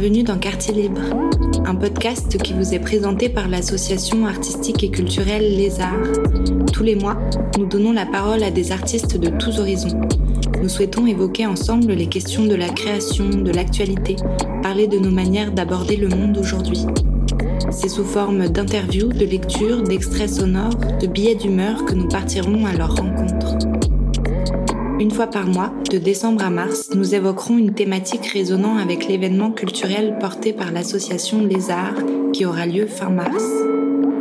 Bienvenue dans Quartier Libre, un podcast qui vous est présenté par l'association artistique et culturelle Les Arts. Tous les mois, nous donnons la parole à des artistes de tous horizons. Nous souhaitons évoquer ensemble les questions de la création, de l'actualité, parler de nos manières d'aborder le monde aujourd'hui. C'est sous forme d'interviews, de lectures, d'extraits sonores, de billets d'humeur que nous partirons à leur rencontre. Une fois par mois, de décembre à mars, nous évoquerons une thématique résonnant avec l'événement culturel porté par l'association Les Arts qui aura lieu fin mars.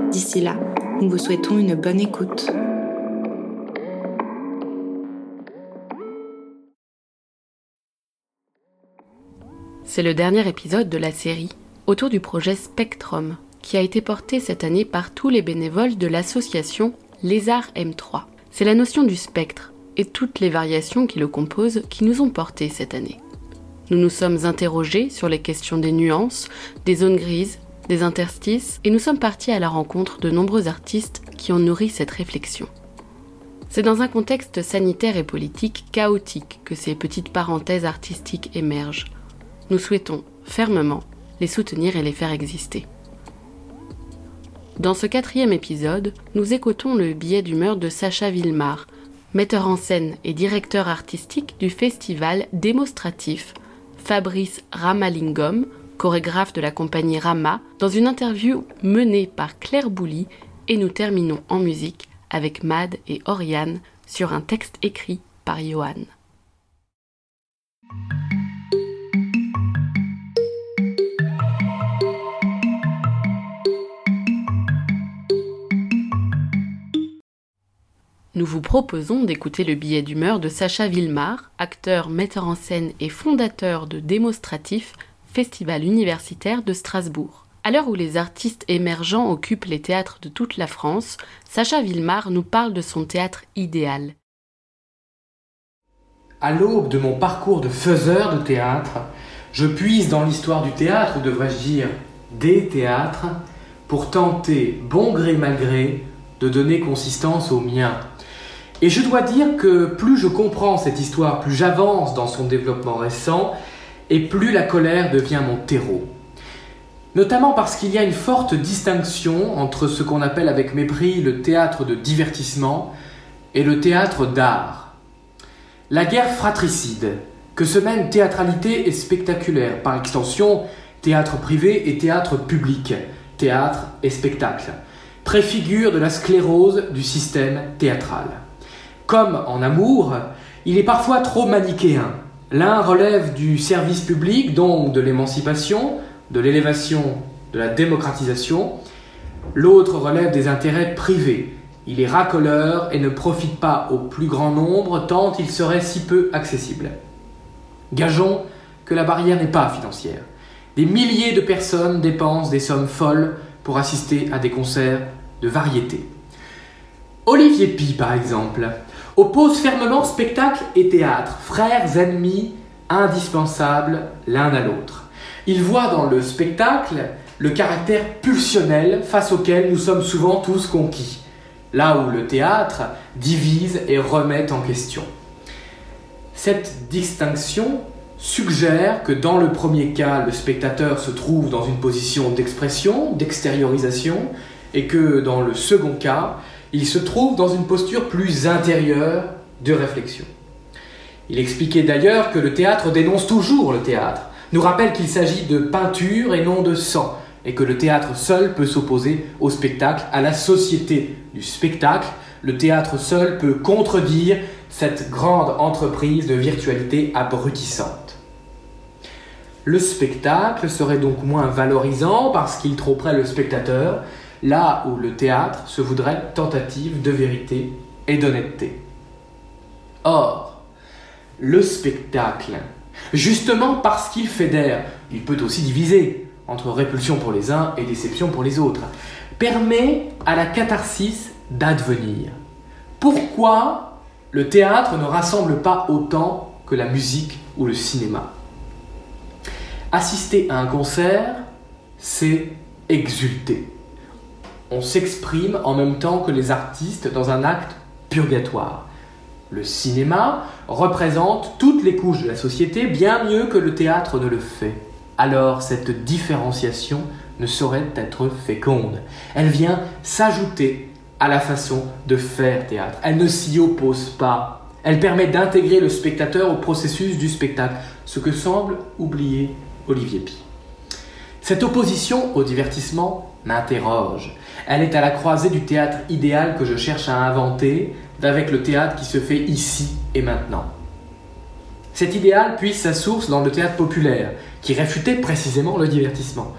D'ici là, nous vous souhaitons une bonne écoute. C'est le dernier épisode de la série autour du projet Spectrum, qui a été porté cette année par tous les bénévoles de l'association Les Arts M3. C'est la notion du spectre, et toutes les variations qui le composent qui nous ont portés cette année. Nous nous sommes interrogés sur les questions des nuances, des zones grises, des interstices, et nous sommes partis à la rencontre de nombreux artistes qui ont nourri cette réflexion. C'est dans un contexte sanitaire et politique chaotique que ces petites parenthèses artistiques émergent. Nous souhaitons fermement les soutenir et les faire exister. Dans ce quatrième épisode, nous écoutons le billet d'humeur de Sacha Villemar, metteur en scène et directeur artistique du festival démonstratif Fabrice Ramalingam, chorégraphe de la compagnie Rama, dans une interview menée par Claire Bouly, et nous terminons en musique avec Mad et Oriane sur un texte écrit par Johan. Nous vous proposons d'écouter le billet d'humeur de Sacha Villemar, acteur, metteur en scène et fondateur de Démonstratif, festival universitaire de Strasbourg. À l'heure où les artistes émergents occupent les théâtres de toute la France, Sacha Villemar nous parle de son théâtre idéal. À l'aube de mon parcours de faiseur de théâtre, je puise dans l'histoire du théâtre, ou devrais-je dire des théâtres, pour tenter, bon gré mal gré, de donner consistance au mien. Et je dois dire que plus je comprends cette histoire, plus j'avance dans son développement récent, et plus la colère devient mon terreau. Notamment parce qu'il y a une forte distinction entre ce qu'on appelle avec mépris le théâtre de divertissement et le théâtre d'art. La guerre fratricide, que se mènent théâtralité et spectaculaire, par extension théâtre privé et théâtre public, théâtre et spectacle, préfigure de la sclérose du système théâtral. Comme en amour, il est parfois trop manichéen. L'un relève du service public, donc de l'émancipation, de l'élévation, de la démocratisation. L'autre relève des intérêts privés. Il est racoleur et ne profite pas au plus grand nombre tant il serait si peu accessible. Gageons que la barrière n'est pas financière. Des milliers de personnes dépensent des sommes folles pour assister à des concerts de variété. Olivier Pi, par exemple, oppose fermement spectacle et théâtre, frères ennemis indispensables l'un à l'autre. Il voit dans le spectacle le caractère pulsionnel face auquel nous sommes souvent tous conquis, là où le théâtre divise et remet en question. Cette distinction suggère que dans le premier cas, le spectateur se trouve dans une position d'expression, d'extériorisation, et que dans le second cas, il se trouve dans une posture plus intérieure de réflexion. Il expliquait d'ailleurs que le théâtre dénonce toujours le théâtre, nous rappelle qu'il s'agit de peinture et non de sang, et que le théâtre seul peut s'opposer au spectacle, à la société du spectacle. Le théâtre seul peut contredire cette grande entreprise de virtualité abrutissante. Le spectacle serait donc moins valorisant parce qu'il tromperait le spectateur, là où le théâtre se voudrait tentative de vérité et d'honnêteté. Or, le spectacle, justement parce qu'il fédère, il peut aussi diviser entre répulsion pour les uns et déception pour les autres, permet à la catharsis d'advenir. Pourquoi le théâtre ne rassemble pas autant que la musique ou le cinéma? Assister à un concert, c'est exulter on s'exprime en même temps que les artistes dans un acte purgatoire. Le cinéma représente toutes les couches de la société bien mieux que le théâtre ne le fait. alors cette différenciation ne saurait être féconde. Elle vient s'ajouter à la façon de faire théâtre. Elle ne s'y oppose pas. Elle permet d'intégrer le spectateur au processus du spectacle, ce que semble oublier Olivier Pi. Cette opposition au divertissement m'interroge. Elle est à la croisée du théâtre idéal que je cherche à inventer d'avec le théâtre qui se fait ici et maintenant. Cet idéal puise sa source dans le théâtre populaire, qui réfutait précisément le divertissement.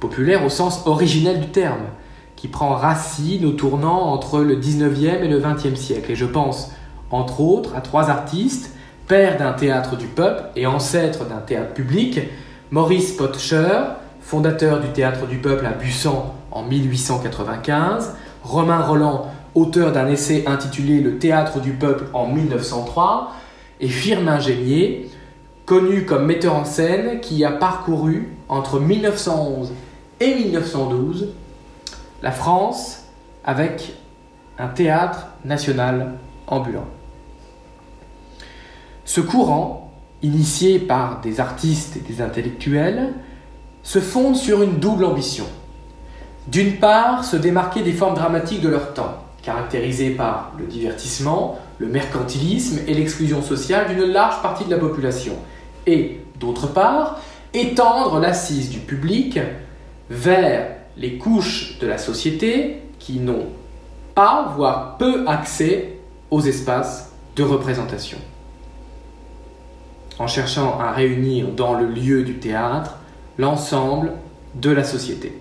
Populaire au sens originel du terme, qui prend racine au tournant entre le 19e et le 20e siècle. Et je pense, entre autres, à trois artistes, père d'un théâtre du peuple et ancêtre d'un théâtre public, Maurice Potcher, fondateur du théâtre du peuple à Bussan en 1895, Romain Roland, auteur d'un essai intitulé Le théâtre du peuple en 1903, et Firmin Gémier, connu comme metteur en scène qui a parcouru entre 1911 et 1912 la France avec un théâtre national ambulant. Ce courant, initié par des artistes et des intellectuels, se fonde sur une double ambition. D'une part, se démarquer des formes dramatiques de leur temps, caractérisées par le divertissement, le mercantilisme et l'exclusion sociale d'une large partie de la population. Et, d'autre part, étendre l'assise du public vers les couches de la société qui n'ont pas, voire peu accès aux espaces de représentation. En cherchant à réunir dans le lieu du théâtre l'ensemble de la société.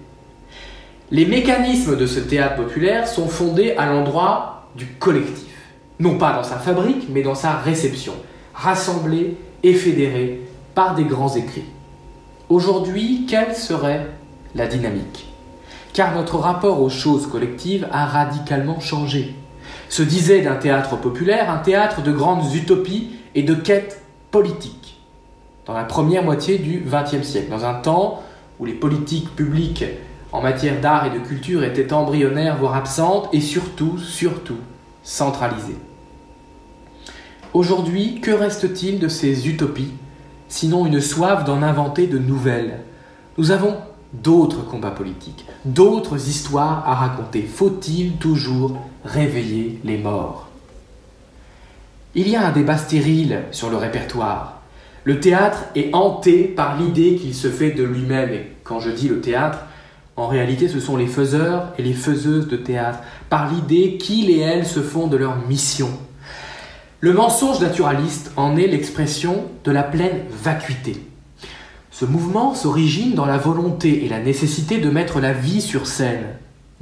Les mécanismes de ce théâtre populaire sont fondés à l'endroit du collectif, non pas dans sa fabrique, mais dans sa réception, rassemblé et fédéré par des grands écrits. Aujourd'hui, quelle serait la dynamique? Car notre rapport aux choses collectives a radicalement changé. Se disait d'un théâtre populaire un théâtre de grandes utopies et de quêtes politiques. Dans la première moitié du XXe siècle, dans un temps où les politiques publiques en matière d'art et de culture étaient embryonnaires, voire absentes, et surtout, surtout, centralisées. Aujourd'hui, que reste-t-il de ces utopies, sinon une soif d'en inventer de nouvelles? Nous avons d'autres combats politiques, d'autres histoires à raconter. Faut-il toujours réveiller les morts? Il y a un débat stérile sur le répertoire. Le théâtre est hanté par l'idée qu'il se fait de lui-même. Et quand je dis le théâtre, en réalité ce sont les faiseurs et les faiseuses de théâtre, par l'idée qu'ils et elles se font de leur mission. Le mensonge naturaliste en est l'expression de la pleine vacuité. Ce mouvement s'origine dans la volonté et la nécessité de mettre la vie sur scène,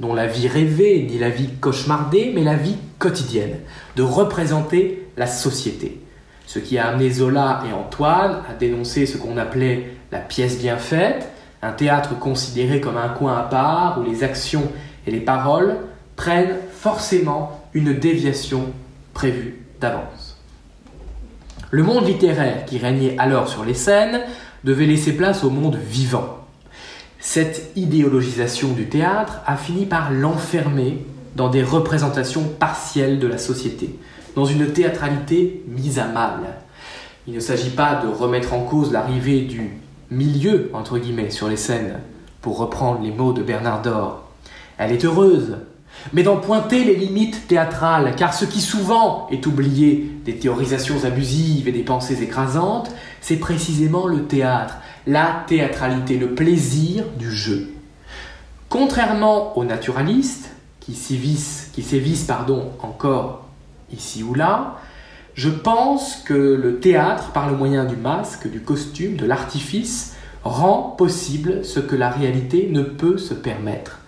non la vie rêvée ni la vie cauchemardée, mais la vie quotidienne, de représenter la société. Ce qui a amené Zola et Antoine à dénoncer ce qu'on appelait la pièce bien faite, un théâtre considéré comme un coin à part où les actions et les paroles prennent forcément une déviation prévue d'avance. Le monde littéraire qui régnait alors sur les scènes devait laisser place au monde vivant. Cette idéologisation du théâtre a fini par l'enfermer dans des représentations partielles de la société, dans une théâtralité mise à mal. Il ne s'agit pas de remettre en cause l'arrivée du milieu, entre guillemets, sur les scènes, pour reprendre les mots de Bernard Dor. Elle est heureuse, mais d'en pointer les limites théâtrales, car ce qui souvent est oublié des théorisations abusives et des pensées écrasantes, c'est précisément le théâtre, la théâtralité, le plaisir du jeu. Contrairement aux naturalistes, qui sévissent, qui sévissent pardon, encore ici ou là, je pense que le théâtre, par le moyen du masque, du costume, de l'artifice, rend possible ce que la réalité ne peut se permettre.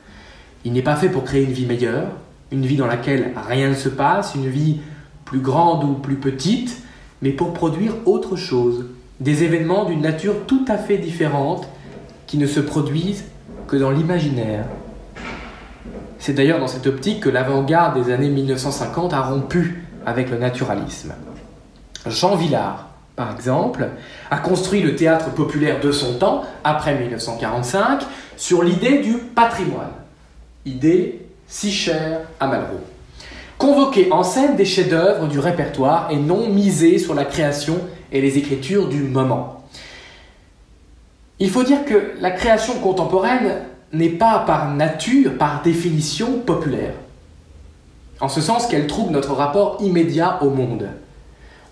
Il n'est pas fait pour créer une vie meilleure, une vie dans laquelle rien ne se passe, une vie plus grande ou plus petite, mais pour produire autre chose, des événements d'une nature tout à fait différente qui ne se produisent que dans l'imaginaire. C'est d'ailleurs dans cette optique que l'avant-garde des années 1950 a rompu avec le naturalisme. Jean Villard, par exemple, a construit le théâtre populaire de son temps, après 1945, sur l'idée du patrimoine, idée si chère à Malraux. Convoquer en scène des chefs-d'œuvre du répertoire et non miser sur la création et les écritures du moment. Il faut dire que la création contemporaine n'est pas par nature, par définition, populaire. En ce sens qu'elle trouble notre rapport immédiat au monde.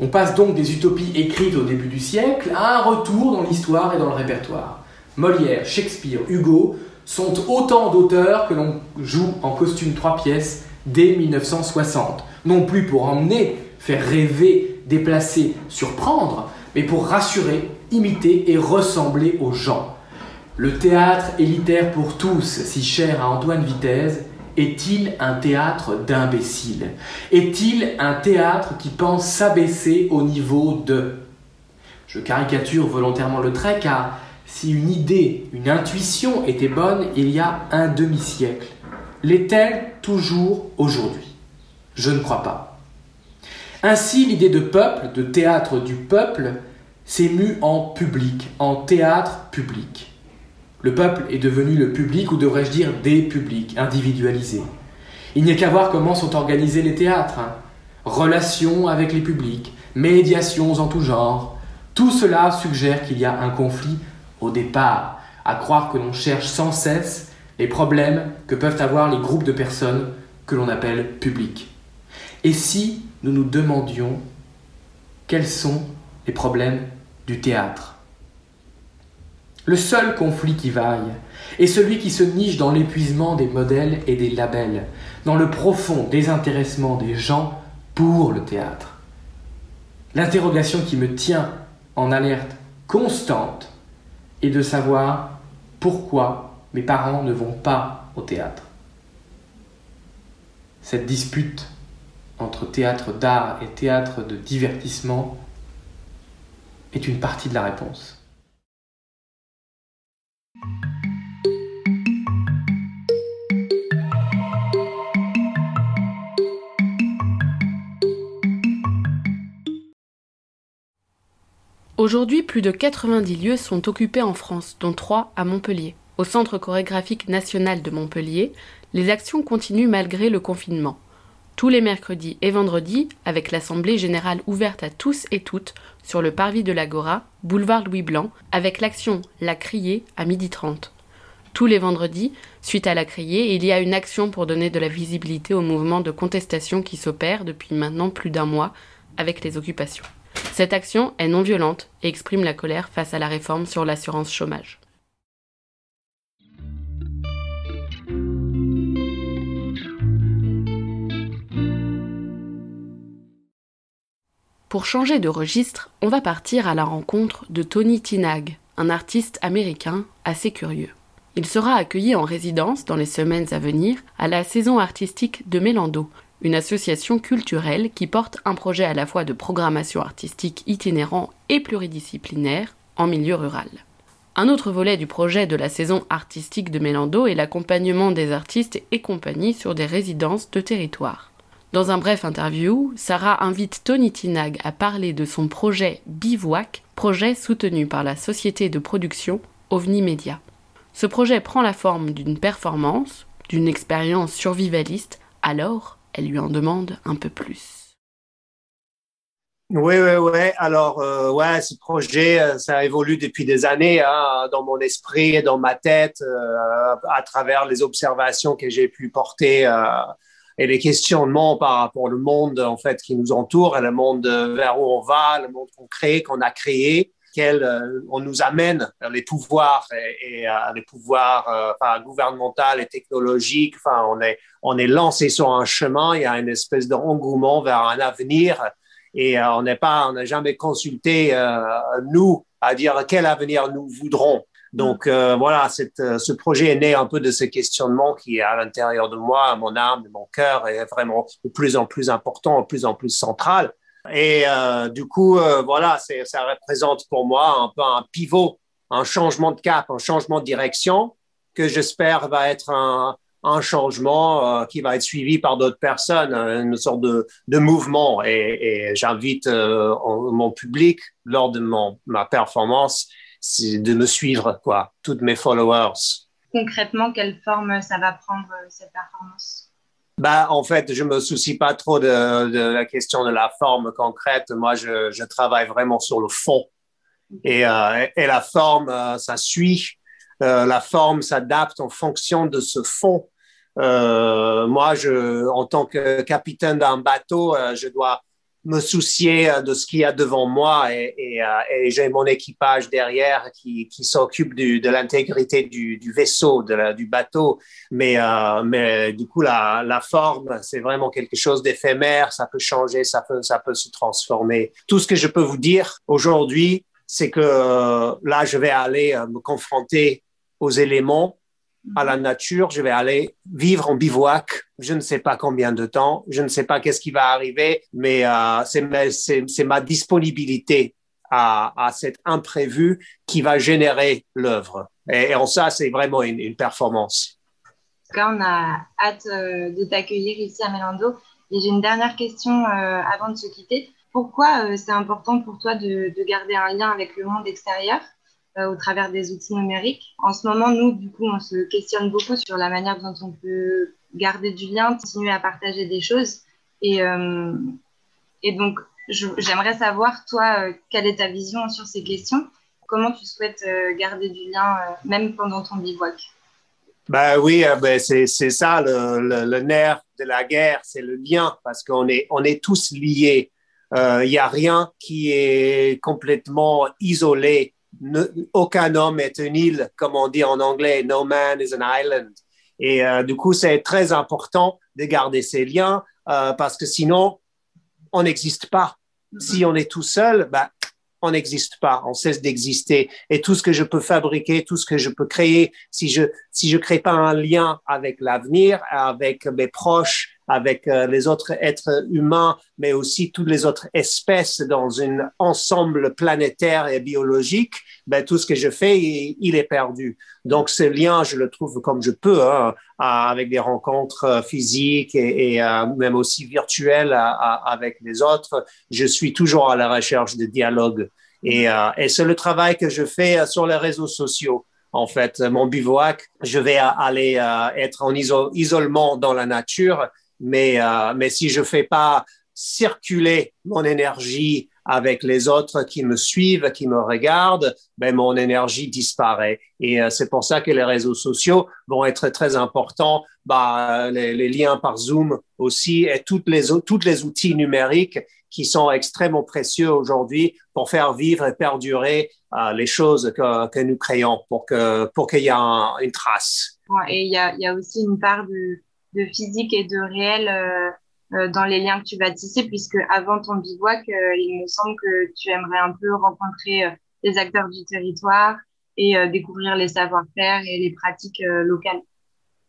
On passe donc des utopies écrites au début du siècle à un retour dans l'histoire et dans le répertoire. Molière, Shakespeare, Hugo sont autant d'auteurs que l'on joue en costume trois pièces dès 1960. Non plus pour emmener, faire rêver, déplacer, surprendre, mais pour rassurer, imiter et ressembler aux gens. Le théâtre élitaire pour tous, si cher à Antoine Vitesse, est-il un théâtre d'imbéciles Est-il un théâtre qui pense s'abaisser au niveau de Je caricature volontairement le trait car si une idée, une intuition était bonne il y a un demi-siècle, l'est-elle toujours aujourd'hui? Je ne crois pas. Ainsi, l'idée de peuple, de théâtre du peuple, s'est mue en public, en théâtre public. Le peuple est devenu le public, ou devrais-je dire des publics, individualisés. Il n'y a qu'à voir comment sont organisés les théâtres. Hein. Relations avec les publics, médiations en tout genre. Tout cela suggère qu'il y a un conflit au départ, à croire que l'on cherche sans cesse les problèmes que peuvent avoir les groupes de personnes que l'on appelle publics. Et si nous nous demandions quels sont les problèmes du théâtre? Le seul conflit qui vaille est celui qui se niche dans l'épuisement des modèles et des labels, dans le profond désintéressement des gens pour le théâtre. L'interrogation qui me tient en alerte constante est de savoir pourquoi mes parents ne vont pas au théâtre. Cette dispute entre théâtre d'art et théâtre de divertissement est une partie de la réponse. Aujourd'hui, plus de 90 lieux sont occupés en France, dont 3 à Montpellier. Au Centre chorégraphique national de Montpellier, les actions continuent malgré le confinement. Tous les mercredis et vendredis, avec l'Assemblée générale ouverte à tous et toutes sur le parvis de l'Agora, boulevard Louis Blanc, avec l'action La Criée à 12h30. Tous les vendredis, suite à La Criée, il y a une action pour donner de la visibilité au mouvement de contestation qui s'opère depuis maintenant plus d'un mois avec les occupations. Cette action est non violente et exprime la colère face à la réforme sur l'assurance chômage. Pour changer de registre, on va partir à la rencontre de Tony Tinag, un artiste américain assez curieux. Il sera accueilli en résidence dans les semaines à venir à la saison artistique de Mélando, une association culturelle qui porte un projet à la fois de programmation artistique itinérant et pluridisciplinaire en milieu rural. Un autre volet du projet de la saison artistique de Mélando est l'accompagnement des artistes et compagnies sur des résidences de territoire. Dans un bref interview, Sarah invite Tony Tinag à parler de son projet Bivouac, projet soutenu par la société de production OVNI Media. Ce projet prend la forme d'une performance, d'une expérience survivaliste, alors elle lui en demande un peu plus. Oui, oui, oui. Alors, euh, ce projet, euh, ça évolue depuis des années hein, dans mon esprit et dans ma tête, euh, à travers les observations que j'ai pu porter et les questionnements par rapport au monde en fait qui nous entoure, et le monde vers où on va, le monde qu'on crée, qu'on a créé euh, on nous amène les pouvoirs et, euh, les pouvoirs euh, gouvernementaux et technologiques. Enfin, on est, on est lancé sur un chemin. Il y a une espèce d'engouement vers un avenir et on n'est pas, on n'a jamais consulté nous à dire quel avenir nous voudrons. Donc voilà, ce projet est né un peu de ce questionnement qui est à l'intérieur de moi, mon âme, mon cœur, est vraiment de plus en plus important, de plus en plus central. Et euh, du coup, euh, voilà, ça représente pour moi un peu un pivot, un changement de cap, un changement de direction que j'espère va être un, un changement euh, qui va être suivi par d'autres personnes, une sorte de, de mouvement. Et, et j'invite euh, mon public lors de mon, ma performance de me suivre, quoi, toutes mes followers. Concrètement, quelle forme ça va prendre cette performance? Bah, en fait, je me soucie pas trop de, de, la question de la forme concrète. Moi, je, je travaille vraiment sur le fond. Et, euh, et la forme, euh, ça suit. Euh, la forme s'adapte en fonction de ce fond. moi, je, en tant que capitaine d'un bateau, je dois me soucier euh, de ce qu'il y a devant moi et, et, euh, et j'ai mon équipage derrière qui, qui s'occupe de l'intégrité du, du, vaisseau, de du bateau. Mais, euh, mais du coup, la, la forme, c'est vraiment quelque chose d'éphémère. Ça peut changer, ça peut, ça peut se transformer. Tout ce que je peux vous dire aujourd'hui, c'est que là, je vais aller me confronter aux éléments à la nature, je vais aller vivre en bivouac. Je ne sais pas combien de temps, je ne sais pas qu'est-ce qui va arriver, mais euh, c'est ma, disponibilité à, cet imprévu qui va générer l'œuvre. Et, en ça, c'est vraiment une, performance. on a hâte euh, de t'accueillir ici à Melando. Et j'ai une dernière question euh, avant de se quitter. Pourquoi c'est important pour toi de, de garder un lien avec le monde extérieur? Au travers des outils numériques. En ce moment, nous, du coup, on se questionne beaucoup sur la manière dont on peut garder du lien, continuer à partager des choses. Et, euh, donc, j'aimerais savoir, toi, euh, quelle est ta vision sur ces questions? Comment tu souhaites garder du lien, même pendant ton bivouac? Ben oui, ben c'est ça le, le, nerf de la guerre, c'est le lien, parce qu'on est, on est tous liés. Il n'y a rien qui est complètement isolé aucun homme est une île, comme on dit en anglais, no man is an island. Et euh, du coup, c'est très important de garder ces liens euh, parce que sinon, on n'existe pas. Si on est tout seul, bah, on n'existe pas, on cesse d'exister. Et tout ce que je peux fabriquer, tout ce que je peux créer, si je si je crée pas un lien avec l'avenir, avec mes proches, avec euh, les autres êtres humains, mais aussi toutes les autres espèces dans un ensemble planétaire et biologique, ben, tout ce que je fais, il, est perdu. Donc, ce lien, je le trouve comme je peux, hein, avec des rencontres euh, physiques et, euh, même aussi virtuelles avec les autres. Je suis toujours à la recherche de dialogue. Et c'est le travail que je fais sur les réseaux sociaux en fait, mon bivouac, je vais aller être en isolement dans la nature mais, euh, mais si je fais pas circuler mon énergie avec les autres qui me suivent, qui me regardent, ben mon énergie disparaît. Et euh, c'est pour ça que les réseaux sociaux vont être très importants. Bah, les, les liens par Zoom aussi et toutes les toutes les outils numériques qui sont extrêmement précieux aujourd'hui pour faire vivre et perdurer euh, les choses que, que nous créons pour que pour qu'il y ait une trace. et il y a, y a aussi une part de de physique et de réel euh, euh, dans les liens que tu vas tisser, puisque avant ton bivouac, il me semble que tu aimerais un peu rencontrer les acteurs du territoire et découvrir les savoir-faire et les pratiques locales.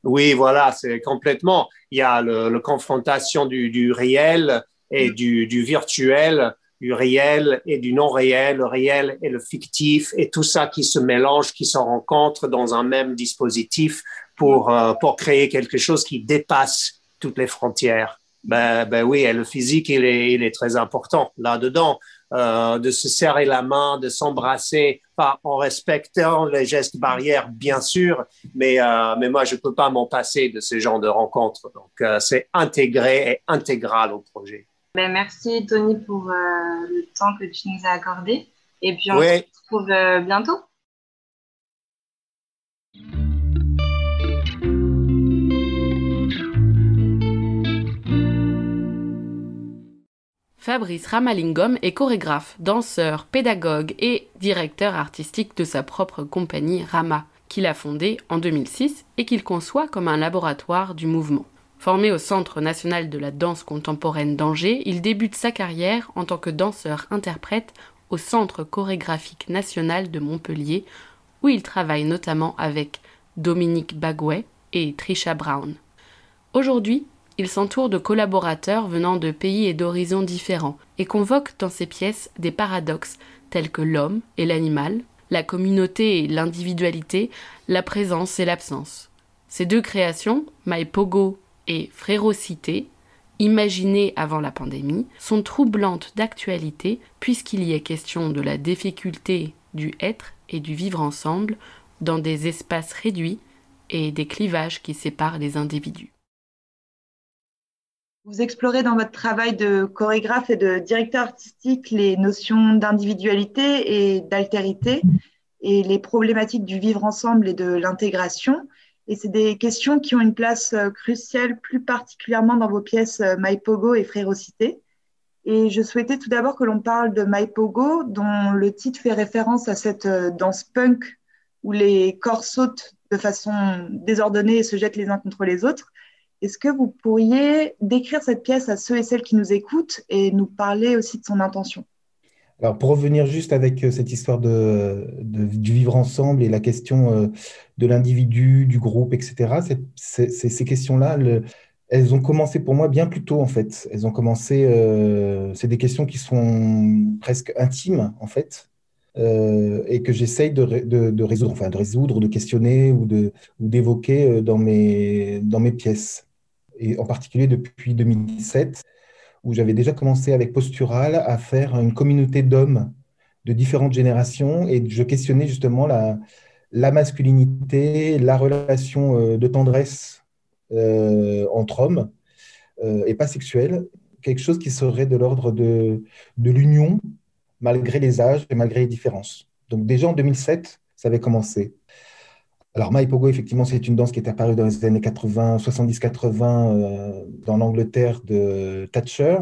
Oui, voilà, c'est complètement. Il y a le, confrontation du, du, réel et mm. du, du, virtuel, du réel et du non réel, le réel et le fictif, et tout ça qui se mélange, qui se rencontre dans un même dispositif pour, euh, pour créer quelque chose qui dépasse toutes les frontières. Ben, ben oui, et le physique, il est, il est très important là-dedans. Euh, de se serrer la main, de s'embrasser, pas en respectant les gestes barrières, bien sûr, mais, euh, mais moi, je peux pas m'en passer de ce genre de rencontres. Donc, euh, c'est intégré et intégral au projet. Ben, merci, Tony, pour euh, le temps que tu nous as accordé. Et puis, on se retrouve bientôt. Fabrice Ramalingom est chorégraphe, danseur, pédagogue et directeur artistique de sa propre compagnie Rama, qu'il a fondée en 2006 et qu'il conçoit comme un laboratoire du mouvement. Formé au Centre national de la danse contemporaine d'Angers, il débute sa carrière en tant que danseur-interprète au Centre chorégraphique national de Montpellier, où il travaille notamment avec Dominique Bagouet et Trisha Brown. Aujourd'hui, il s'entoure de collaborateurs venant de pays et d'horizons différents et convoque dans ses pièces des paradoxes tels que l'homme et l'animal, la communauté et l'individualité, la présence et l'absence. Ces deux créations, My Pogo et Frérocité, imaginées avant la pandémie, sont troublantes d'actualité puisqu'il y est question de la difficulté du être et du vivre ensemble dans des espaces réduits et des clivages qui séparent les individus. Vous explorez dans votre travail de chorégraphe et de directeur artistique les notions d'individualité et d'altérité et les problématiques du vivre ensemble et de l'intégration. Et c'est des questions qui ont une place euh, cruciale, plus particulièrement dans vos pièces euh, Pogo et Frérocité. Et je souhaitais tout d'abord que l'on parle de Pogo, dont le titre fait référence à cette euh, danse punk où les corps sautent de façon désordonnée et se jettent les uns contre les autres. Est-ce que vous pourriez décrire cette pièce à ceux et celles qui nous écoutent et nous parler aussi de son intention? Alors, pour revenir juste avec euh, cette histoire de, du vivre ensemble et la question euh, de l'individu, du groupe, etc., ces questions-là, elles ont commencé pour moi bien plus tôt, en fait. Elles ont commencé, euh, c'est des questions qui sont presque intimes, en fait, et que j'essaye de, de, résoudre, enfin, de résoudre, de questionner ou d'évoquer dans, mes, dans mes pièces. Et en particulier depuis 2017 où j'avais déjà commencé avec Postural à faire une communauté d'hommes de différentes générations et je questionnais justement la, masculinité, la relation euh, de tendresse euh, entre hommes euh, et pas sexuelle, quelque chose qui serait de l'ordre de, de l'union malgré les âges et malgré les différences. Donc déjà en 2007, ça avait commencé. Alors, Maipogo, effectivement, c'est une danse qui est apparue dans les années 80, 70-80 euh, dans l'Angleterre de Thatcher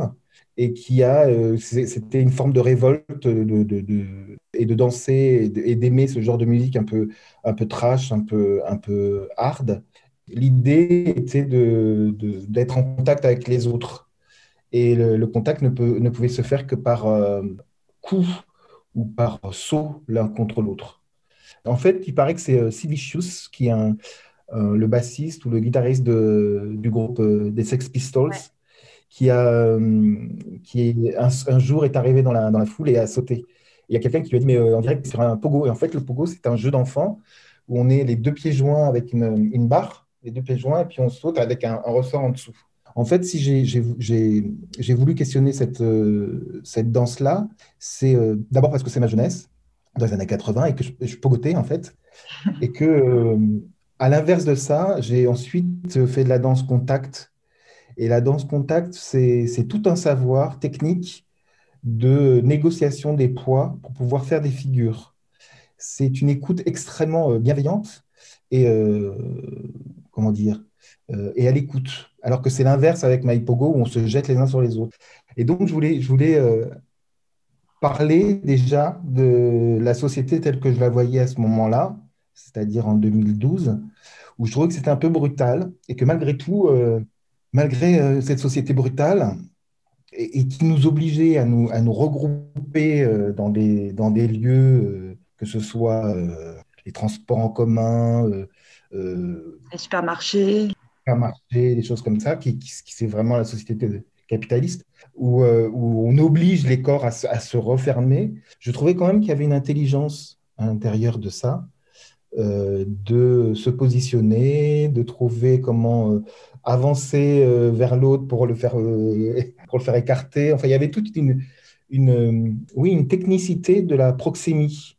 et qui a, euh, c'était une forme de révolte de, et de danser et d'aimer ce genre de musique un peu, un peu trash, un peu, un peu hard. L'idée était d'être en contact avec les autres. Et le, contact ne, pouvait se faire que par euh, coup ou par saut l'un contre l'autre. En fait, il paraît que c'est euh, Sivicius qui est euh, le bassiste ou le guitariste du groupe euh, des Sex Pistols, qui, a, qui un, jour est arrivé dans la, dans la foule et a sauté. Il y a quelqu'un qui lui a dit, mais on dirait que c'est un pogo. Et en fait, le pogo, c'est un jeu d'enfant où on est les deux pieds joints avec une, barre, les deux pieds joints, et puis on saute avec un, ressort en dessous. En fait, si j'ai voulu questionner cette, cette danse-là, c'est d'abord parce que c'est ma jeunesse, dans les années 80 et que je, je pogotais en fait. Et que, euh, à l'inverse de ça, j'ai ensuite fait de la danse contact. Et la danse contact, c'est tout un savoir technique de négociation des poids pour pouvoir faire des figures. C'est une écoute extrêmement euh, bienveillante et, euh, comment dire, et à l'écoute. Alors que c'est l'inverse avec Maipogo où on se jette les uns sur les autres. Et donc, je voulais, je voulais parler déjà de la société telle que je la voyais à ce moment-là, c'est-à-dire en 2012, où je trouvais que c'était un peu brutal et que malgré tout, euh, malgré euh, cette société brutale, et, qui nous obligeait à nous, à nous regrouper euh, dans, des, dans des lieux, que ce soit les transports en commun, les supermarchés. supermarchés, des choses comme ça, qui, qui, qui c'est vraiment la société capitaliste, où, euh, où, on oblige les corps à, se refermer, je trouvais quand même qu'il y avait une intelligence à l'intérieur de ça, euh, de se positionner, de trouver comment euh, avancer vers l'autre pour, le faire, pour le faire écarter. Enfin, il y avait toute une, une, oui, une technicité de la proxémie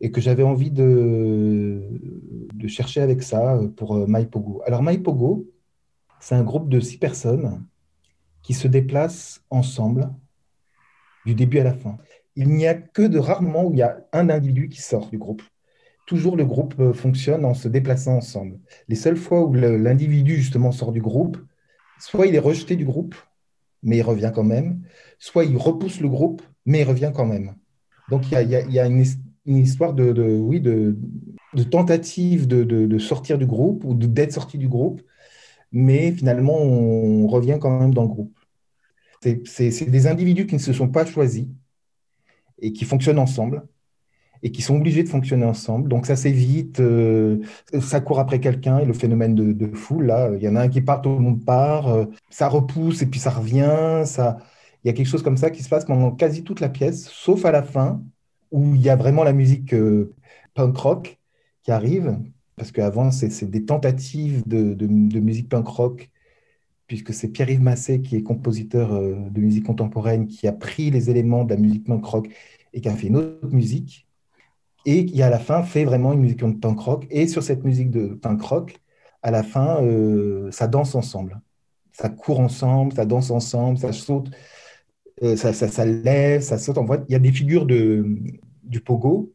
et que j'avais envie de, de chercher avec ça pour MyPogo. Alors MyPogo, c'est un groupe de six personnes qui se déplacent ensemble du début à la fin. Il n'y a que de rarement où il y a un individu qui sort du groupe. Toujours le groupe euh, fonctionne en se déplaçant ensemble. Les seules fois où l'individu justement sort du groupe, soit il est rejeté du groupe, mais il revient quand même, soit il repousse le groupe, mais il revient quand même. Donc il y a, une, histoire de, oui, de, tentative de, sortir du groupe ou d'être sorti du groupe, mais finalement on revient quand même dans le groupe. C'est des individus qui ne se sont pas choisis et qui fonctionnent ensemble et qui sont obligés de fonctionner ensemble. Donc ça s'évite, euh, ça court après quelqu'un et le phénomène de, foule, là, il y en a un qui part, tout le monde part, euh, ça repousse et puis ça revient. Ça... Il y a quelque chose comme ça qui se passe pendant quasi toute la pièce, sauf à la fin où il y a vraiment la musique euh, punk rock qui arrive, parce qu'avant c'est des tentatives de, de, musique punk rock puisque c'est Pierre-Yves Massé, qui est compositeur euh, de musique contemporaine, qui a pris les éléments de la musique punk rock et qui a fait une autre musique, et qui à la fin fait vraiment une musique punk rock. Et sur cette musique de punk rock, à la fin, euh, ça danse ensemble. ça court ensemble, ça danse ensemble, ça saute, euh, ça, ça, lève, ça saute. En fait, il y a des figures de, du pogo,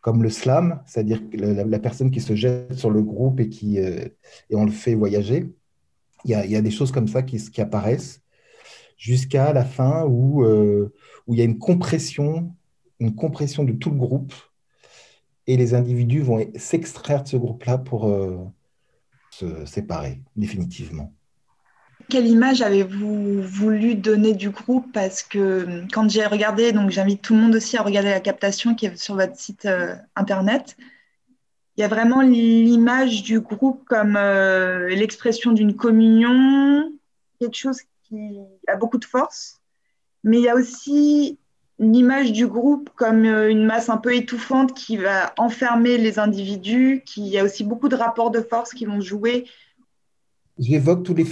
comme le slam, c'est-à-dire la, personne qui se jette sur le groupe et, qui, et on le fait voyager. Il y a, des choses comme ça qui, apparaissent jusqu'à la fin où, où il y a une compression, une compression de tout le groupe et les individus vont s'extraire de ce groupe-là pour euh, se séparer définitivement. Quelle image avez-vous voulu donner du groupe? Parce que quand j'ai regardé, donc j'invite tout le monde aussi à regarder la captation qui est sur votre site euh, internet, il y a vraiment l'image du groupe comme euh, l'expression d'une communion, quelque chose qui a beaucoup de force, mais il y a aussi l'image du groupe comme euh, une masse un peu étouffante qui va enfermer les individus, qui y a aussi beaucoup de rapports de force qui vont jouer. J'évoque tous les,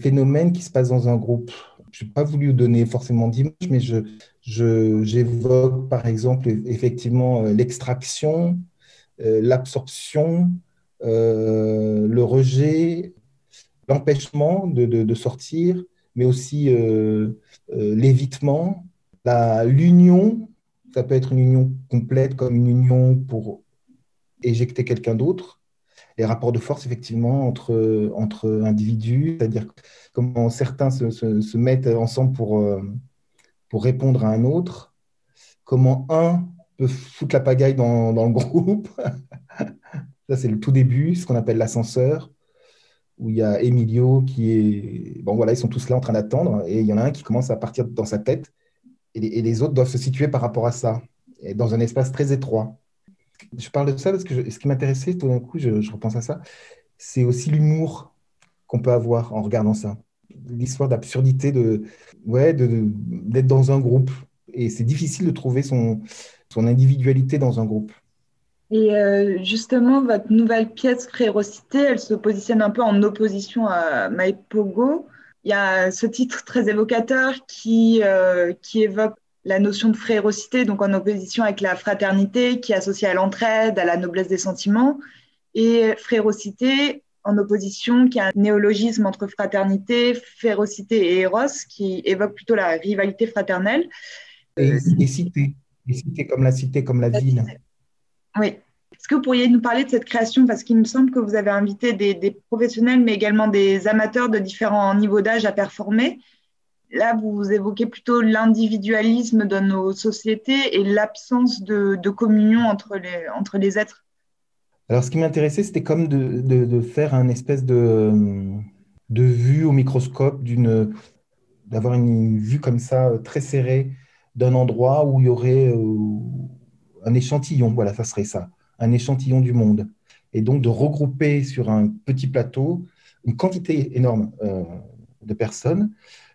phénomènes qui se passent dans un groupe. Je n'ai pas voulu donner forcément d'image, mais j'évoque je, j'évoque par exemple effectivement euh, l'extraction, l'absorption, le rejet, l'empêchement de, de, sortir, mais aussi l'évitement, L'union, ça peut être une union complète comme une union pour éjecter quelqu'un d'autre. Les rapports de force, effectivement, entre, entre individus, c'est-à-dire comment certains se, se, mettent ensemble pour, euh, pour répondre à un autre, comment un foutre la pagaille dans, dans le groupe. Ça, c'est le tout début, ce qu'on appelle l'ascenseur, où il y a Emilio qui est... Bon, voilà, ils sont tous là en train d'attendre, et il y en a un qui commence à partir dans sa tête et les, autres doivent se situer par rapport à ça, dans un espace très étroit. Je parle de ça parce que ce qui m'intéressait, tout d'un coup, je, repense à ça, c'est aussi l'humour qu'on peut avoir en regardant ça. L'histoire d'absurdité de, ouais, d'être dans un groupe. Et c'est difficile de trouver son, son individualité dans un groupe. Et euh, justement, votre nouvelle pièce Frérocité, elle se positionne un peu en opposition à Pogo. Il y a ce titre très évocateur qui, euh, qui évoque la notion de frérocité, donc en opposition avec la fraternité, qui est associée à l'entraide, à la noblesse des sentiments, et frérocité en opposition, qui est un néologisme entre fraternité, férocité et éros, qui évoque plutôt la rivalité fraternelle. Et, et cité, et cité comme la cité, comme la, ville. Oui, est-ce que vous pourriez nous parler de cette création? Parce qu'il me semble que vous avez invité des, professionnels, mais également des amateurs de différents niveaux d'âge à performer. Là, vous évoquez plutôt l'individualisme de nos sociétés et l'absence de, communion entre les, entre les êtres. Alors, ce qui m'intéressait, c'était comme de, faire un espèce de, de vue au microscope, d'avoir une vue comme ça, très serrée, d'un endroit où il y aurait euh, un échantillon. Voilà, ça serait ça un échantillon du monde. Et donc de regrouper sur un petit plateau une quantité énorme euh, de personnes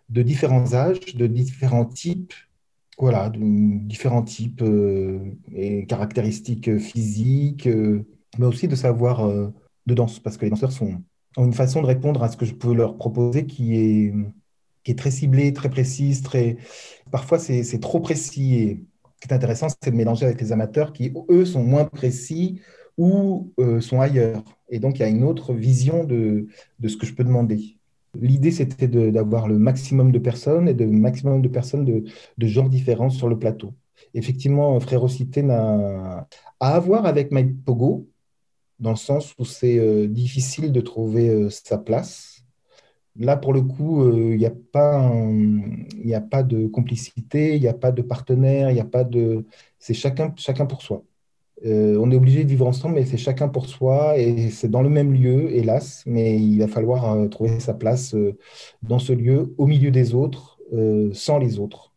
de différents âges, de différents types, voilà, de différents types euh, et caractéristiques physiques, mais aussi de savoir de danse, parce que les danseurs sont, ont une façon de répondre à ce que je peux leur proposer qui est, qui est très ciblée, très précise, très... Parfois, c'est trop précis. Et ce qui est intéressant, c'est de mélanger avec les amateurs qui, eux, sont moins précis ou euh, sont ailleurs. Et donc, il y a une autre vision de, de ce que je peux demander. L'idée, c'était d'avoir le maximum de personnes et de maximum de personnes de, de genres différents sur le plateau. Effectivement, Frérocité n'a à avoir avec Mike Pogo, dans le sens où c'est euh, difficile de trouver euh, sa place Là, pour le coup, il n'y a, pas de complicité, il n'y a pas de partenaire, il n'y a pas de... C'est chacun, pour soi. Euh, on est obligé de vivre ensemble, mais c'est chacun pour soi et c'est dans le même lieu, hélas, mais il va falloir euh, trouver sa place euh, dans ce lieu, au milieu des autres, sans les autres,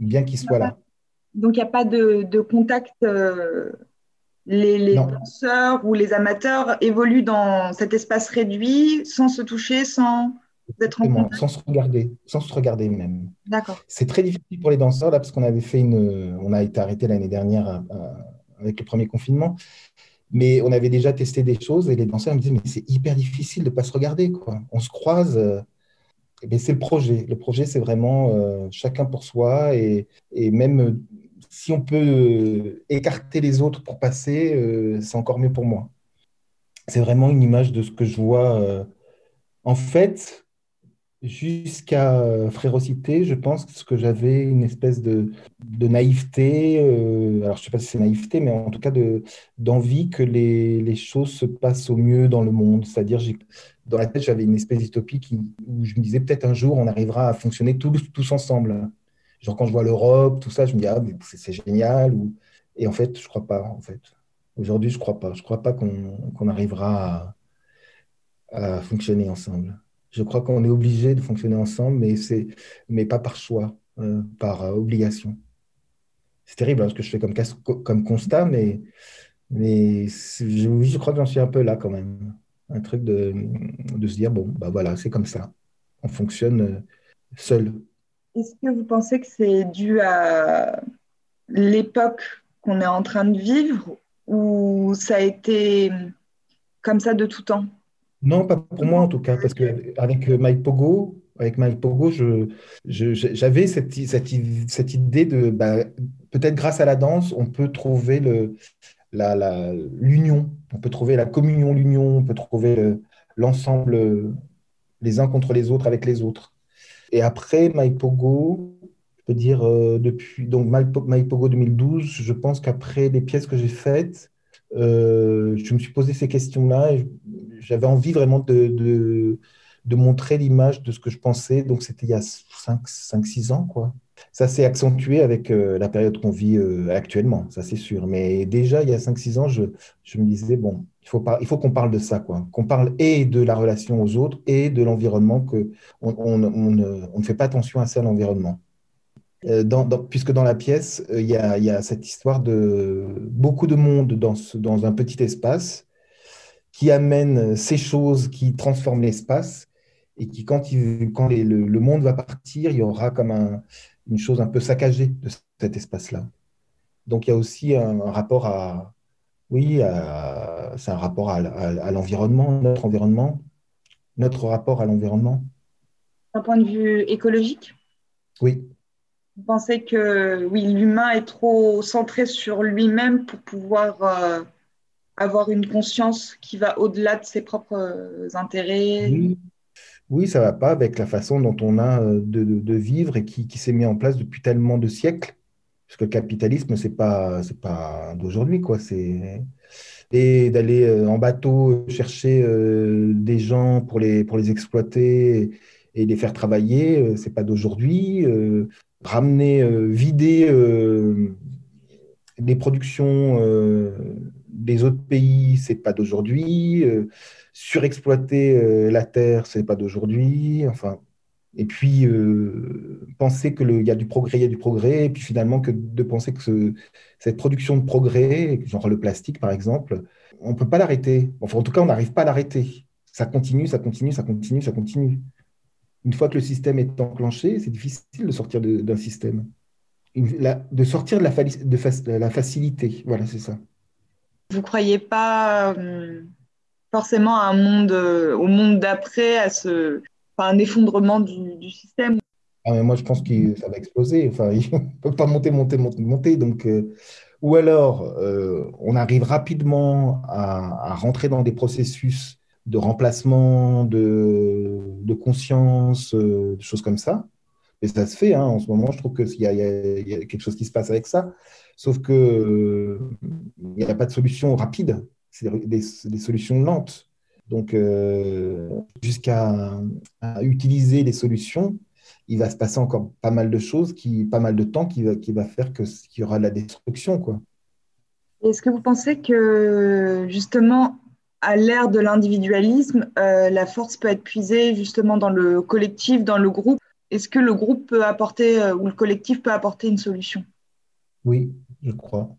bien qu'ils soient là. Donc, il n'y a pas de contact les, les danseurs ou les amateurs évoluent dans cet espace réduit sans se toucher, sans être en contact. Sans se regarder, sans se regarder même. D'accord. C'est très difficile pour les danseurs là parce qu'on avait fait une, on a été arrêté l'année dernière euh, euh, avec le premier confinement, mais on avait déjà testé des choses et les danseurs me disaient mais c'est hyper difficile de pas se regarder quoi. On se croise. Euh, et c'est le projet. Le projet, c'est vraiment chacun pour soi et, et même si on peut euh, écarter les autres pour passer, euh, c'est encore mieux pour moi. C'est vraiment une image de ce que je vois. Euh. En fait, Jusqu'à Frérocité, je pense que j'avais une espèce de, naïveté, alors je ne sais pas si c'est naïveté, mais en tout cas d'envie que les, choses se passent au mieux dans le monde. C'est-à-dire, dans la tête, j'avais une espèce d'utopie où je me disais peut-être un jour on arrivera à fonctionner tous ensemble. Genre quand je vois l'Europe, tout ça, je me dis ah, c'est génial. Ou... Et en fait, je ne crois pas. En fait. Aujourd'hui, je ne crois pas. Je ne crois pas qu'on arrivera à, fonctionner ensemble. Je crois qu'on est obligé de fonctionner ensemble, mais, mais pas par choix, euh, par euh, obligation. C'est terrible hein, ce que je fais comme, comme constat, mais, mais je, je crois que j'en suis un peu là quand même. Un truc de, de se dire, bon, bah voilà, c'est comme ça. On fonctionne euh, seul. Est-ce que vous pensez que c'est dû à l'époque qu'on est en train de vivre ou ça a été comme ça de tout temps? Non, pas pour moi en tout cas, parce qu'avec Mike Pogo, avec Mike Pogo, j'avais cette, idée de bah, peut-être grâce à la danse, on peut trouver l'union, on peut trouver la communion, l'union, on peut trouver l'ensemble les uns contre les autres avec les autres. Et après Mike Pogo, je peux dire euh, depuis donc Mike Pogo 2012, je pense qu'après les pièces que j'ai faites, euh, je me suis posé ces questions-là et j'avais envie vraiment de, de, de montrer l'image de ce que je pensais. Donc, c'était il y a 5-6 ans, quoi. Ça s'est accentué avec euh, la période qu'on vit euh, actuellement, ça c'est sûr. Mais déjà, il y a 5-6 ans, je, me disais, bon, il faut, qu'on parle de ça, quoi. Qu'on parle et de la relation aux autres et de l'environnement, qu'on on, ne fait pas attention à ça, l'environnement. Euh, puisque dans la pièce, il y, a, cette histoire de beaucoup de monde dans un petit espace qui amène ces choses qui transforment l'espace et qui, quand, il, quand le, monde va partir, il y aura comme un, une chose un peu saccagée de cet espace-là. Donc il y a aussi un, rapport à, oui, c'est un rapport à, à, l'environnement, notre environnement, notre rapport à l'environnement. D'un point de vue écologique? Oui. Vous pensez que oui, l'humain est trop centré sur lui-même pour pouvoir euh, avoir une conscience qui va au-delà de ses propres euh, intérêts? Oui. Ça ne va pas avec la façon dont on a euh, de, vivre et qui, s'est mis en place depuis tellement de siècles. Parce que le capitalisme, ce n'est pas, pas d'aujourd'hui. quoi. Et d'aller euh, en bateau chercher des gens pour les, pour les exploiter et les faire travailler, ce n'est pas d'aujourd'hui. ramener, vider les productions les autres pays, c'est pas d'aujourd'hui. Euh, surexploiter euh, la terre, c'est pas d'aujourd'hui. Enfin, et puis euh, penser qu'il y a du progrès, il y a du progrès, et puis finalement que de penser que cette production de progrès, genre le plastique par exemple, on peut pas l'arrêter. Enfin, en tout cas, on n'arrive pas à l'arrêter. Ça continue, ça continue, ça continue, ça continue. Une fois que le système est enclenché, c'est difficile de sortir d'un système. de sortir de la facilité. Voilà, c'est ça. Vous croyez pas euh, forcément à un monde, euh, au monde d'après, à ce, un effondrement du, système? Ah, mais Moi, je pense que ça va exploser. Enfin, il ne peut pas monter, monter, monter, monter. Donc, euh, ou alors, on arrive rapidement à, rentrer dans des processus de remplacement, de, de conscience, de choses comme ça. Et ça se fait, hein. en ce moment, je trouve qu'il y, y, a quelque chose qui se passe avec ça. Sauf qu'il n'y a pas de solution rapide, c'est des, solutions lentes. Donc, euh, jusqu'à utiliser les solutions, il va se passer encore pas mal de choses, qui, pas mal de temps qui va, qui va faire qu'il y aura de la destruction. Quoi. Est-ce que vous pensez que justement, à l'ère de l'individualisme, euh, la force peut être puisée justement dans le collectif, dans le groupe? Est-ce que le groupe peut apporter ou le collectif peut apporter une solution? Oui, je crois.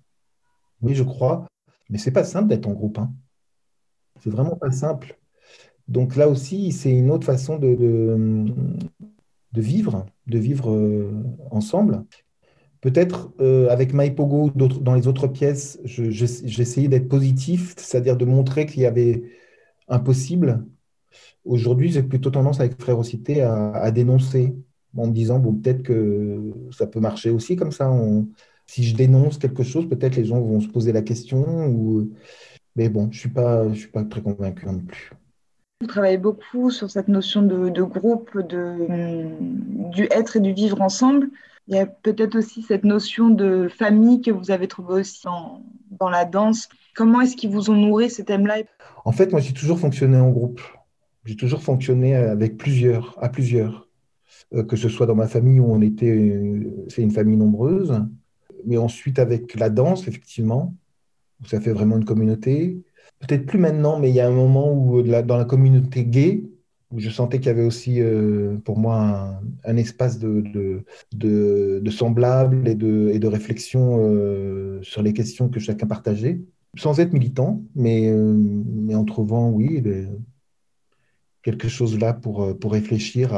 Oui, je crois. Mais c'est pas simple d'être en groupe. Hein. C'est vraiment pas simple. Donc là aussi, c'est une autre façon de, de, vivre, de vivre euh, ensemble. Peut-être euh, avec Maipogo, dans les autres pièces, j'essayais d'être positif, c'est-à-dire de montrer qu'il y avait un possible. Aujourd'hui, j'ai plutôt tendance avec Frérocité à, à dénoncer en me disant, bon, peut-être que ça peut marcher aussi comme ça. On, si je dénonce quelque chose, peut-être les gens vont se poser la question. Ou... Mais bon, je ne suis, pas, je suis pas très convaincu non plus. Vous travaillez beaucoup sur cette notion de, groupe, de, du être et du vivre ensemble. Il y a peut-être aussi cette notion de famille que vous avez trouvée aussi dans la danse. Comment est-ce qu'ils vous ont nourri ces thèmes-là? En fait, moi, j'ai toujours fonctionné en groupe. J'ai toujours fonctionné avec plusieurs, à plusieurs. Euh, que ce soit dans ma famille où on était, c'est une famille nombreuse, mais ensuite avec la danse, effectivement, où ça fait vraiment une communauté. Peut-être plus maintenant, mais il y a un moment où dans la communauté gay, où je sentais qu'il y avait aussi euh, pour moi un, espace de, de, semblables et de, et réflexion euh, sur les questions que chacun partageait, sans être militant, mais, mais en trouvant, oui, quelque chose là pour, pour réfléchir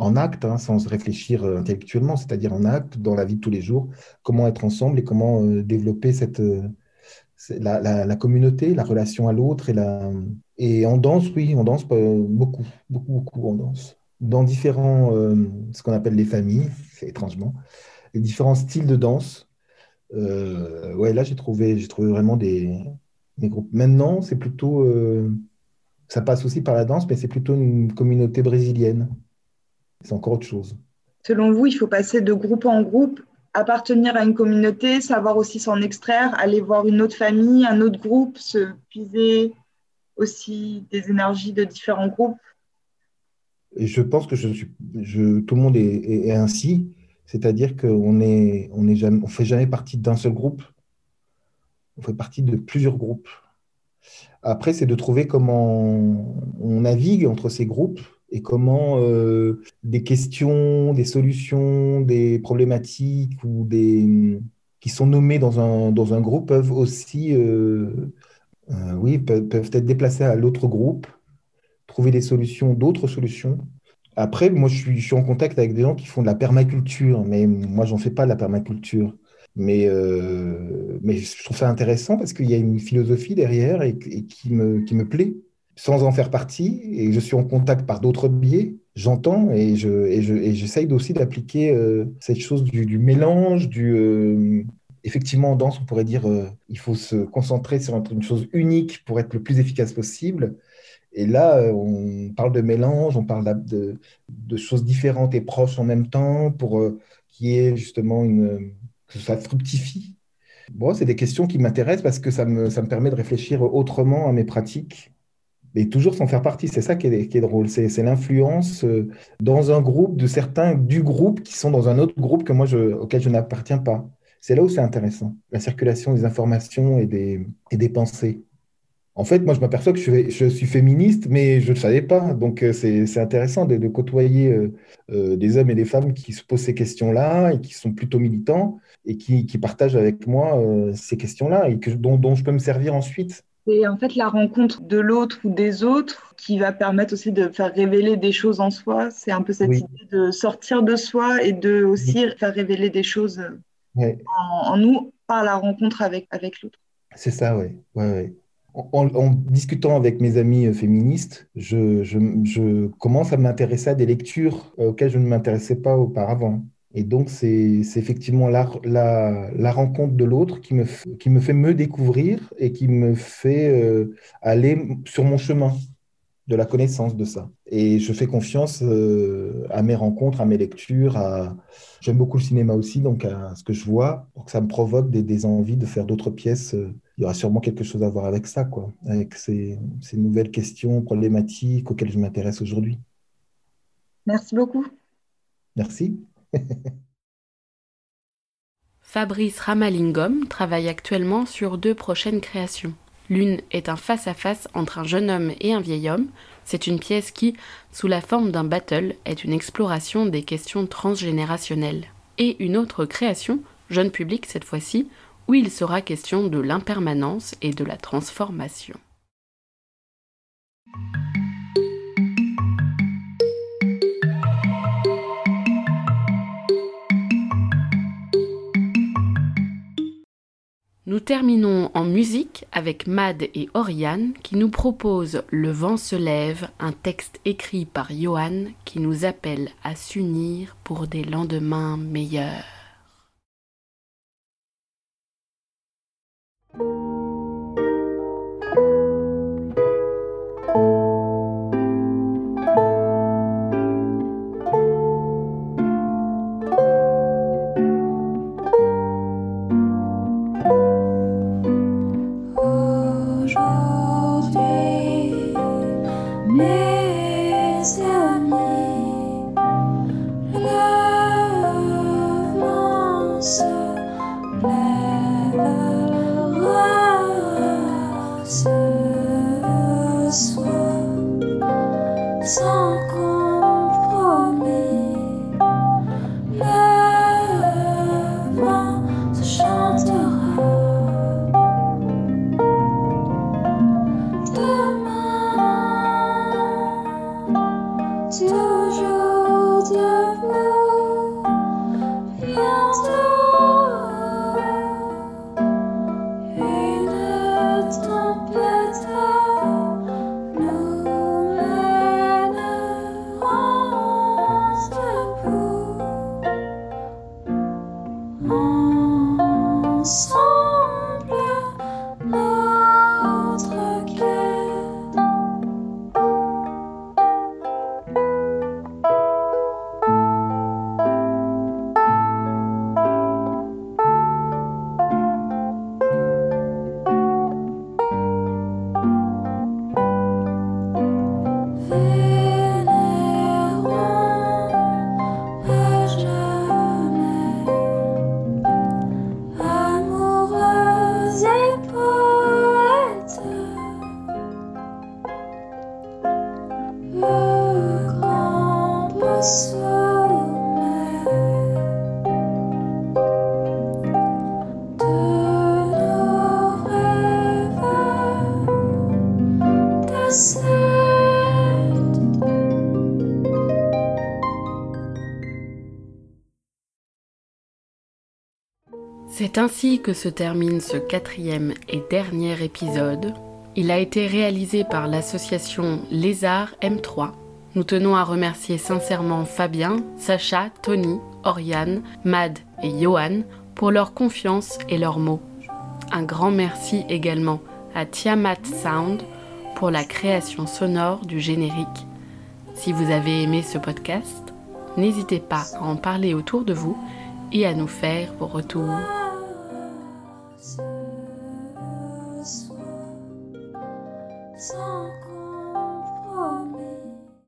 en acte, hein, sans réfléchir euh, intellectuellement, c'est-à-dire en acte, dans la vie de tous les jours, comment être ensemble et comment euh, développer cette, euh, la, communauté, la relation à l'autre. Et, la... et on danse, oui, on danse beaucoup, beaucoup, beaucoup, on danse. Dans différents, ce qu'on appelle les familles, c'est étrangement, les différents styles de danse. ouais, là, j'ai trouvé, trouvé vraiment des, des groupes. Maintenant, c'est plutôt, ça passe aussi par la danse, mais c'est plutôt une communauté brésilienne c'est encore autre chose. Selon vous, il faut passer de groupe en groupe, appartenir à une communauté, savoir aussi s'en extraire, aller voir une autre famille, un autre groupe, se puiser aussi des énergies de différents groupes. Et je pense que je suis, je, tout le monde est, ainsi, c'est-à-dire qu'on ne on est on fait jamais partie d'un seul groupe, on fait partie de plusieurs groupes. Après, c'est de trouver comment on navigue entre ces groupes et comment euh, des questions, des solutions, des problématiques ou des qui sont nommées dans un, dans un groupe peuvent aussi euh, euh, oui, peuvent, être déplacées à l'autre groupe, trouver des solutions, d'autres solutions. Après, moi, je suis, je suis en contact avec des gens qui font de la permaculture, mais moi, j'en fais pas de la permaculture. Mais, mais je trouve ça intéressant parce qu'il y a une philosophie derrière et, qui, me, qui me plaît sans en faire partie, et je suis en contact par d'autres biais, j'entends et je et je et j'essaye aussi d'appliquer euh, cette chose du, mélange, du euh, effectivement en danse on pourrait dire euh, il faut se concentrer sur une chose unique pour être le plus efficace possible. Et là, on parle de mélange, on parle de, de, choses différentes et proches en même temps pour qu'il y ait justement une que ça fructifie. Bon, c'est des questions qui m'intéressent parce que ça me, ça me permet de réfléchir autrement à mes pratiques mais toujours sans faire partie. C'est ça qui est, qui est drôle. C'est l'influence euh, dans un groupe de certains du groupe qui sont dans un autre groupe que moi je, auquel je n'appartiens pas. C'est là où c'est intéressant, la circulation des informations et des, et des pensées. En fait, moi, je m'aperçois que je suis, je suis, féministe, mais je ne le savais pas. Donc, euh, c'est intéressant de, de côtoyer euh, des hommes et des femmes qui se posent ces questions-là et qui sont plutôt militants et qui, qui partagent avec moi ces questions-là et que, dont, dont je peux me servir ensuite. C'est en fait la rencontre de l'autre ou des autres qui va permettre aussi de faire révéler des choses en soi. C'est un peu cette idée de sortir de soi et de aussi faire révéler des choses en, nous par la rencontre avec, avec l'autre. C'est ça, oui. Ouais, en, discutant avec mes amis euh, féministes, je, commence à m'intéresser à des lectures euh, auxquelles je ne m'intéressais pas auparavant. Et donc, c'est effectivement la, rencontre de l'autre qui me, fait me découvrir et qui me fait euh, aller sur mon chemin de la connaissance de ça. Et je fais confiance à mes rencontres, à mes lectures. J'aime beaucoup le cinéma aussi, donc à ce que je vois. Donc ça me provoque des envies de faire d'autres pièces. Il y aura sûrement quelque chose à voir avec ça, quoi, avec ces, ces nouvelles questions, problématiques auxquelles je m'intéresse aujourd'hui. Merci beaucoup. Merci. Fabrice Ramalingom travaille actuellement sur deux prochaines créations. L'une est un face-à-face entre un jeune homme et un vieil homme. C'est une pièce qui, sous la forme d'un battle, est une exploration des questions transgénérationnelles. Et une autre création, jeune public cette fois-ci, où il sera question de l'impermanence et de la transformation. Nous terminons en musique avec Mad et Oriane qui nous proposent Le vent se lève, un texte écrit par Johan qui nous appelle à s'unir pour des lendemains meilleurs. C'est ainsi que se termine ce quatrième et dernier épisode. Il a été réalisé par l'association Lézard M3. Nous tenons à remercier sincèrement Fabien, Sacha, Tony, Oriane, Mad et Johan pour leur confiance et leurs mots. Un grand merci également à Tiamat Sound pour la création sonore du générique. Si vous avez aimé ce podcast, n'hésitez pas à en parler autour de vous et à nous faire vos retours.